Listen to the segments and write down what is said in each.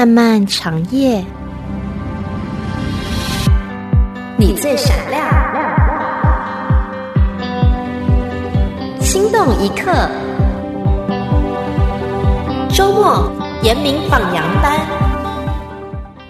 漫漫长夜，你最闪亮。心动一刻，周末严明放羊班。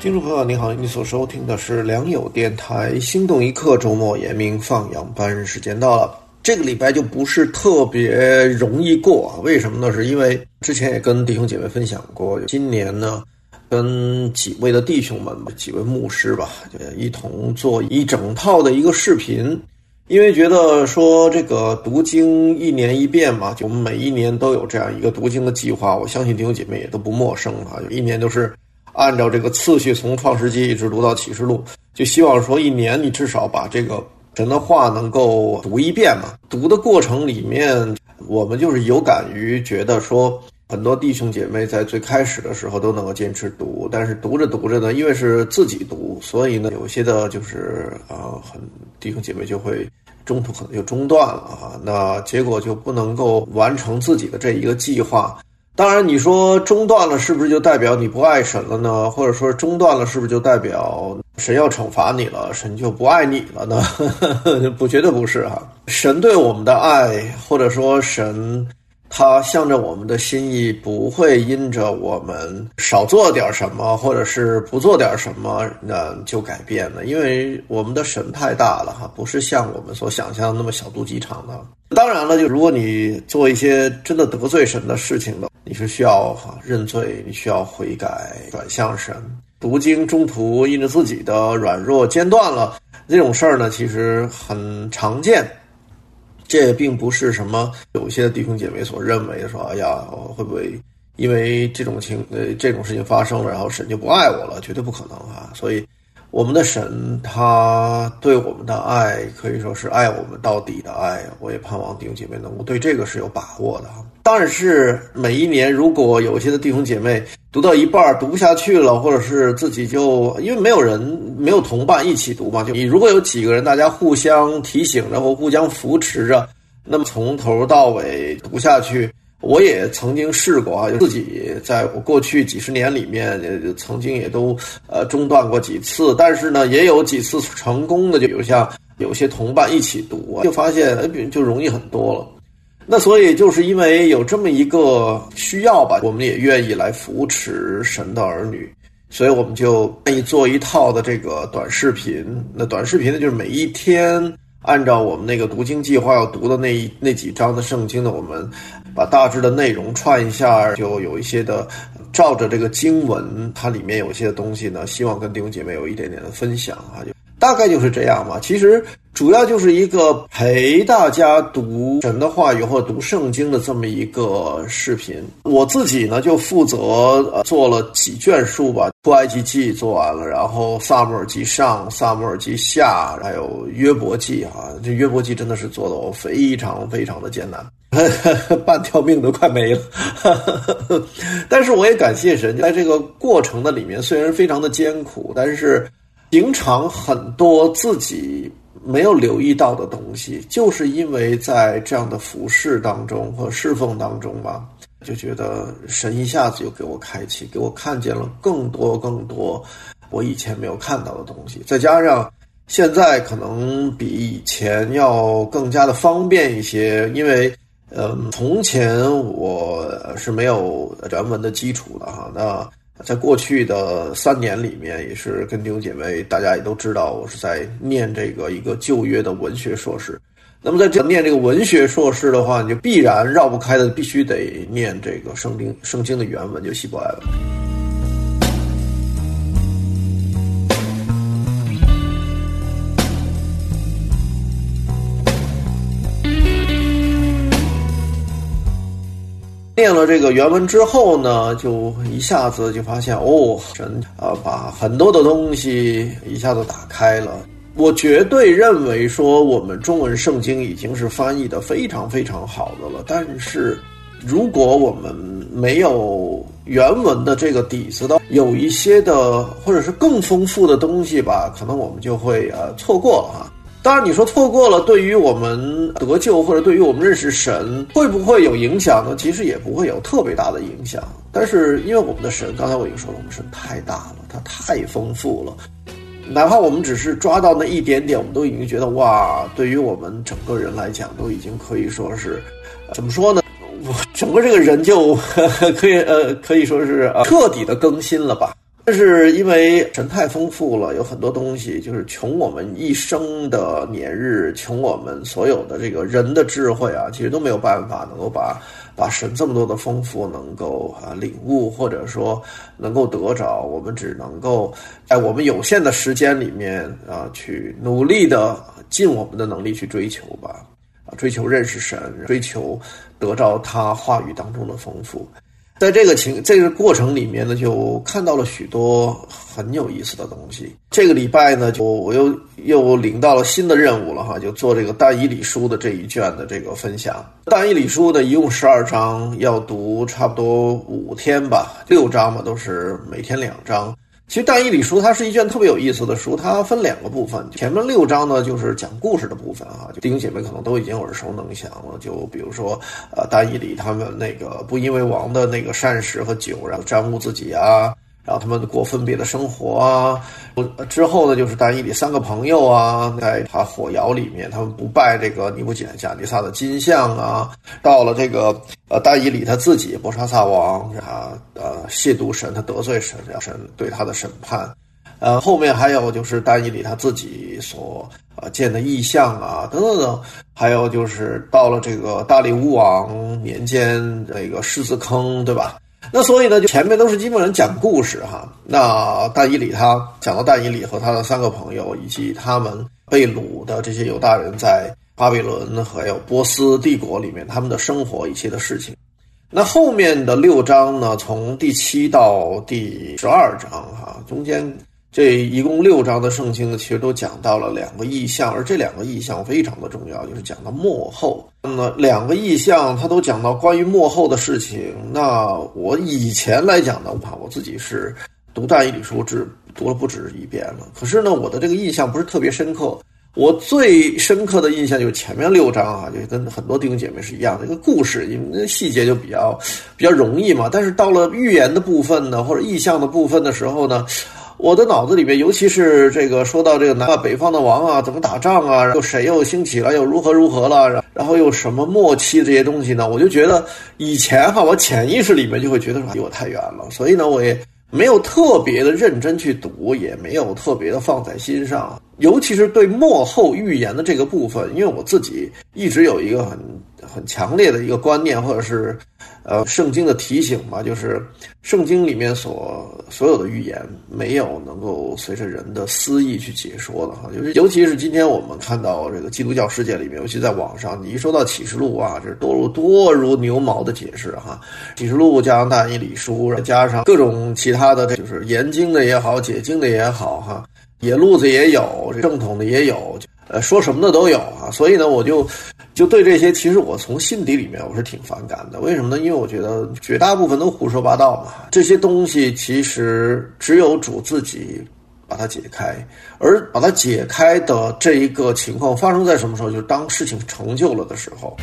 听众朋友，你好，你所收听的是良友电台《心动一刻》周末严明放羊班，时间到了。这个礼拜就不是特别容易过啊，为什么呢？是因为之前也跟弟兄姐妹分享过，今年呢，跟几位的弟兄们几位牧师吧，就一同做一整套的一个视频，因为觉得说这个读经一年一变嘛，就我们每一年都有这样一个读经的计划，我相信弟兄姐妹也都不陌生啊，一年都是按照这个次序从创世纪一直读到启示录，就希望说一年你至少把这个。神的话能够读一遍嘛？读的过程里面，我们就是有感于觉得说，很多弟兄姐妹在最开始的时候都能够坚持读，但是读着读着呢，因为是自己读，所以呢，有些的就是啊，很弟兄姐妹就会中途可能就中断了啊，那结果就不能够完成自己的这一个计划。当然，你说中断了，是不是就代表你不爱神了呢？或者说中断了，是不是就代表神要惩罚你了，神就不爱你了呢？不，绝对不是哈。神对我们的爱，或者说神。他向着我们的心意，不会因着我们少做点什么，或者是不做点什么，那就改变了。因为我们的神太大了哈，不是像我们所想象那么小肚鸡肠的。当然了，就如果你做一些真的得罪神的事情的，你是需要哈认罪，你需要悔改，转向神。读经中途因着自己的软弱间断了，这种事儿呢，其实很常见。这也并不是什么有些弟兄姐妹所认为的，说哎呀，会不会因为这种情呃这种事情发生了，然后神就不爱我了？绝对不可能啊！所以。我们的神，他对我们的爱可以说是爱我们到底的爱。我也盼望弟兄姐妹能够对这个是有把握的。但是每一年，如果有些的弟兄姐妹读到一半读不下去了，或者是自己就因为没有人、没有同伴一起读嘛，就你如果有几个人，大家互相提醒着或互相扶持着，那么从头到尾读下去。我也曾经试过啊，自己在我过去几十年里面，曾经也都呃中断过几次，但是呢，也有几次成功的，就比如像有些同伴一起读，就发现就容易很多了。那所以就是因为有这么一个需要吧，我们也愿意来扶持神的儿女，所以我们就愿意做一套的这个短视频。那短视频呢，就是每一天。按照我们那个读经计划要读的那那几章的圣经呢，我们把大致的内容串一下，就有一些的照着这个经文，它里面有些东西呢，希望跟弟兄姐妹有一点点的分享啊，就大概就是这样吧。其实主要就是一个陪大家读神的话语或读圣经的这么一个视频。我自己呢就负责呃做了几卷书吧。出埃及记做完了，然后萨母尔记上、萨母尔记下，还有约伯记哈，这约伯记真的是做的我非常非常的艰难，半条命都快没了。但是我也感谢神，在这个过程的里面，虽然非常的艰苦，但是平常很多自己没有留意到的东西，就是因为在这样的服饰当中和侍奉当中吧。就觉得神一下子就给我开启，给我看见了更多更多我以前没有看到的东西。再加上现在可能比以前要更加的方便一些，因为嗯，从前我是没有原文的基础的哈。那在过去的三年里面，也是跟弟兄姐妹大家也都知道，我是在念这个一个旧约的文学硕士。那么在这念这个文学硕士的话，你就必然绕不开的，必须得念这个圣经圣经的原文，就希伯来文。念了这个原文之后呢，就一下子就发现，哦，神啊，把很多的东西一下子打开了。我绝对认为说，我们中文圣经已经是翻译的非常非常好的了。但是，如果我们没有原文的这个底子的，有一些的或者是更丰富的东西吧，可能我们就会呃错过了哈。当然，你说错过了，对于我们得救或者对于我们认识神，会不会有影响呢？其实也不会有特别大的影响。但是，因为我们的神，刚才我已经说了，我们神太大了，它太丰富了。哪怕我们只是抓到那一点点，我们都已经觉得哇，对于我们整个人来讲，都已经可以说是，怎么说呢？我整个这个人就 可以呃，可以说是彻底的更新了吧。但是因为神太丰富了，有很多东西就是穷我们一生的年日，穷我们所有的这个人的智慧啊，其实都没有办法能够把把神这么多的丰富能够啊领悟，或者说能够得着。我们只能够在我们有限的时间里面啊，去努力的尽我们的能力去追求吧，啊，追求认识神，追求得着他话语当中的丰富。在这个情这个过程里面呢，就看到了许多很有意思的东西。这个礼拜呢，就我又又领到了新的任务了哈，就做这个大义理书的这一卷的这个分享。大义理书呢，一共十二章，要读差不多五天吧，六章嘛，都是每天两章。其实《大义理书》它是一卷特别有意思的书，它分两个部分。前面六章呢，就是讲故事的部分啊，就弟兄姐妹可能都已经耳熟能详了。就比如说，呃，大义理他们那个不因为王的那个膳食和酒，然后沾污自己啊。然后他们过分别的生活啊，之后呢，就是丹伊里三个朋友啊，在他火窑里面，他们不拜这个尼布简加尼撒的金像啊。到了这个呃丹伊里他自己，波沙萨王啊，呃亵渎神，他得罪神，神对他的审判。呃，后面还有就是丹伊里他自己所呃见的异象啊，等等等。还有就是到了这个大力乌王年间，那个狮子坑，对吧？那所以呢，就前面都是基本上讲故事哈。那大以里他讲到大以里和他的三个朋友，以及他们被掳的这些犹大人在巴比伦还有波斯帝国里面他们的生活一些的事情。那后面的六章呢，从第七到第十二章哈，中间。这一共六章的圣经呢，其实都讲到了两个意象，而这两个意象非常的重要，就是讲到幕后。那么两个意象，它都讲到关于幕后的事情。那我以前来讲呢，我怕我自己是读大义理书，只读了不止一遍了。可是呢，我的这个印象不是特别深刻。我最深刻的印象就是前面六章啊，就跟很多弟兄姐妹是一样的，一个故事，因为细节就比较比较容易嘛。但是到了预言的部分呢，或者意象的部分的时候呢。我的脑子里面，尤其是这个说到这个南啊北方的王啊，怎么打仗啊，又谁又兴起了，又如何如何了，然后又什么末期这些东西呢？我就觉得以前哈，我潜意识里面就会觉得说离我太远了，所以呢，我也没有特别的认真去读，也没有特别的放在心上，尤其是对幕后预言的这个部分，因为我自己一直有一个很很强烈的一个观念，或者是。呃，圣经的提醒吧，就是圣经里面所所有的预言，没有能够随着人的私意去解说的哈。就是尤其是今天我们看到这个基督教世界里面，尤其在网上，你一说到启示录啊，这多如多如牛毛的解释哈。启示录加上大义理书，加上各种其他的，就是研经的也好，解经的也好哈，野路子也有，正统的也有。呃，说什么的都有啊，所以呢，我就就对这些，其实我从心底里面我是挺反感的。为什么呢？因为我觉得绝大部分都胡说八道嘛。这些东西其实只有主自己把它解开，而把它解开的这一个情况发生在什么时候？就是当事情成就了的时候。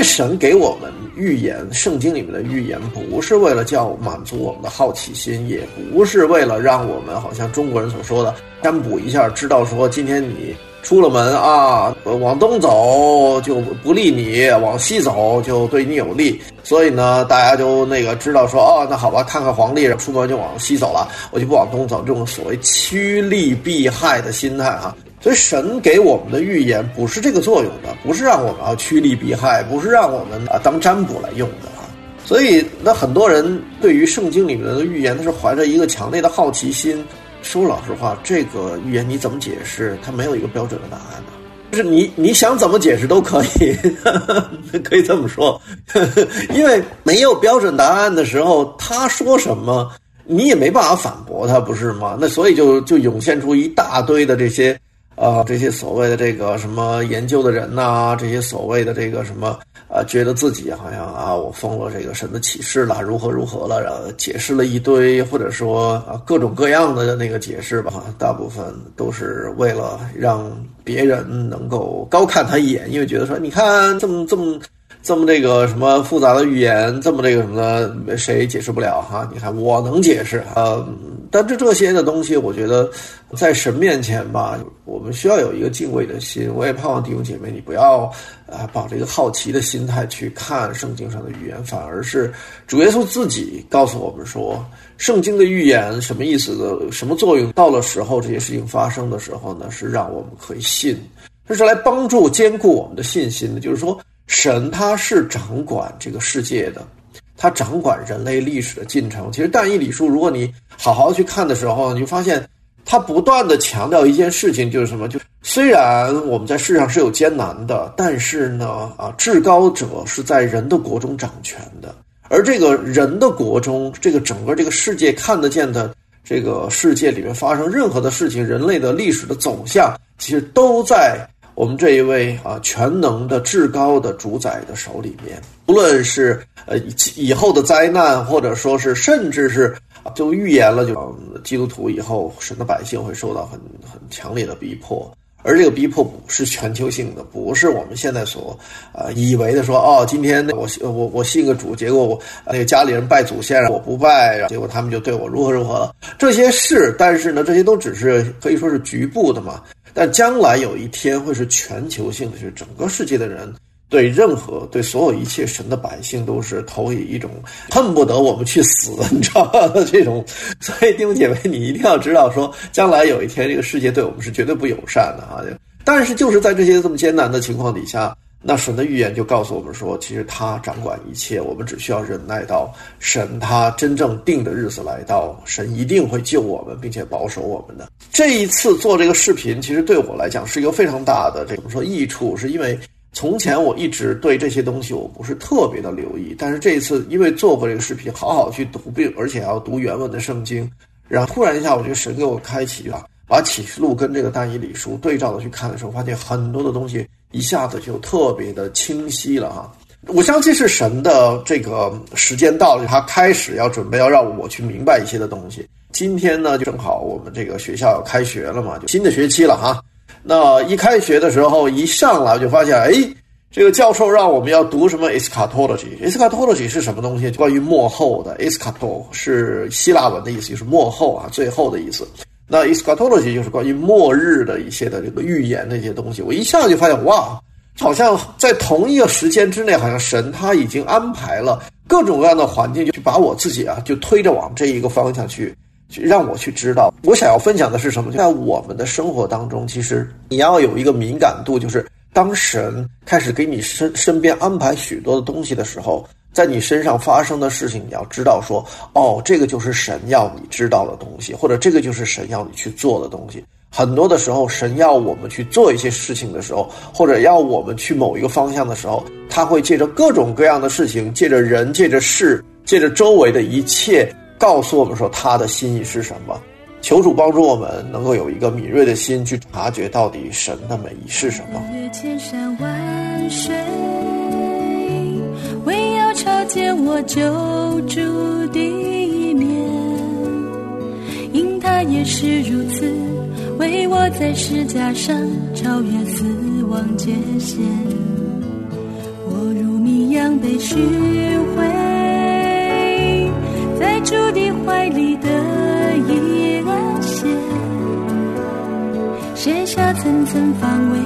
为神给我们预言，圣经里面的预言不是为了叫满足我们的好奇心，也不是为了让我们好像中国人所说的占卜一下，知道说今天你出了门啊，往东走就不利你，往西走就对你有利。所以呢，大家就那个知道说，哦，那好吧，看看皇帝出门就往西走了，我就不往东走。这种所谓趋利避害的心态哈。所以神给我们的预言不是这个作用的，不是让我们啊趋利避害，不是让我们啊当占卜来用的啊。所以那很多人对于圣经里面的预言，他是怀着一个强烈的好奇心。说老实话，这个预言你怎么解释？它没有一个标准的答案呢。就是你你想怎么解释都可以，可以这么说，因为没有标准答案的时候，他说什么你也没办法反驳他，不是吗？那所以就就涌现出一大堆的这些。啊，这些所谓的这个什么研究的人呐，这些所谓的这个什么啊，觉得自己好像啊，我封了这个神的启示了，如何如何了，然后解释了一堆，或者说啊各种各样的那个解释吧，大部分都是为了让别人能够高看他一眼，因为觉得说，你看这么这么。这么这个什么复杂的语言，这么这个什么的，谁解释不了哈？你看我能解释啊，但这这些的东西，我觉得在神面前吧，我们需要有一个敬畏的心。我也盼望弟兄姐妹，你不要啊，抱着一个好奇的心态去看圣经上的语言，反而是主耶稣自己告诉我们说，圣经的预言什么意思的，什么作用？到了时候这些事情发生的时候呢，是让我们可以信，这是来帮助坚固我们的信心的，就是说。神他是掌管这个世界的，他掌管人类历史的进程。其实《但以理书》，如果你好好去看的时候，你就发现他不断的强调一件事情，就是什么？就虽然我们在世上是有艰难的，但是呢，啊，至高者是在人的国中掌权的，而这个人的国中，这个整个这个世界看得见的这个世界里面发生任何的事情，人类的历史的走向，其实都在。我们这一位啊，全能的至高的主宰的手里面，不论是呃以后的灾难，或者说是甚至是就预言了，就基督徒以后神的百姓会受到很很强烈的逼迫，而这个逼迫不是全球性的，不是我们现在所啊以为的说哦，今天我我我信个主，结果我那个家里人拜祖先，我不拜，结果他们就对我如何如何了，这些是，但是呢，这些都只是可以说是局部的嘛。但将来有一天会是全球性的，就是整个世界的人对任何、对所有一切神的百姓都是投以一种恨不得我们去死，你知道吗？这种，所以弟兄姐妹，你一定要知道，说将来有一天这个世界对我们是绝对不友善的啊！但是就是在这些这么艰难的情况底下。那神的预言就告诉我们说，其实他掌管一切，我们只需要忍耐到神他真正定的日子来到，神一定会救我们，并且保守我们的。这一次做这个视频，其实对我来讲是一个非常大的，这怎么说益处？是因为从前我一直对这些东西我不是特别的留意，但是这一次因为做过这个视频，好好去读，并而且要读原文的圣经，然后突然一下，我觉得神给我开启了，把启示录跟这个大以理书对照的去看的时候，发现很多的东西。一下子就特别的清晰了哈，我相信是神的这个时间到了，他开始要准备要让我去明白一些的东西。今天呢，就正好我们这个学校要开学了嘛，就新的学期了哈。那一开学的时候，一上来就发现，哎，这个教授让我们要读什么 eschatology，eschatology 是什么东西？关于幕后的 eschato 是希腊文的意思，就是幕后啊，最后的意思。那 eschatology 就是关于末日的一些的这个预言那些东西，我一下就发现哇，好像在同一个时间之内，好像神他已经安排了各种各样的环境，就去把我自己啊，就推着往这一个方向去，去让我去知道。我想要分享的是什么？在我们的生活当中，其实你要有一个敏感度，就是当神开始给你身身边安排许多的东西的时候。在你身上发生的事情，你要知道说，哦，这个就是神要你知道的东西，或者这个就是神要你去做的东西。很多的时候，神要我们去做一些事情的时候，或者要我们去某一个方向的时候，他会借着各种各样的事情，借着人，借着事，借着周围的一切，告诉我们说他的心意是什么。求主帮助我们，能够有一个敏锐的心去察觉到底神的美意是什么。朝见我救主的一面，因他也是如此，为我在石架上超越死亡界限。我如谜一样被寻回，在主的怀里得以安歇，卸下层层防卫，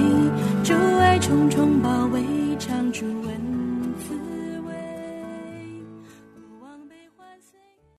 主爱重重包围。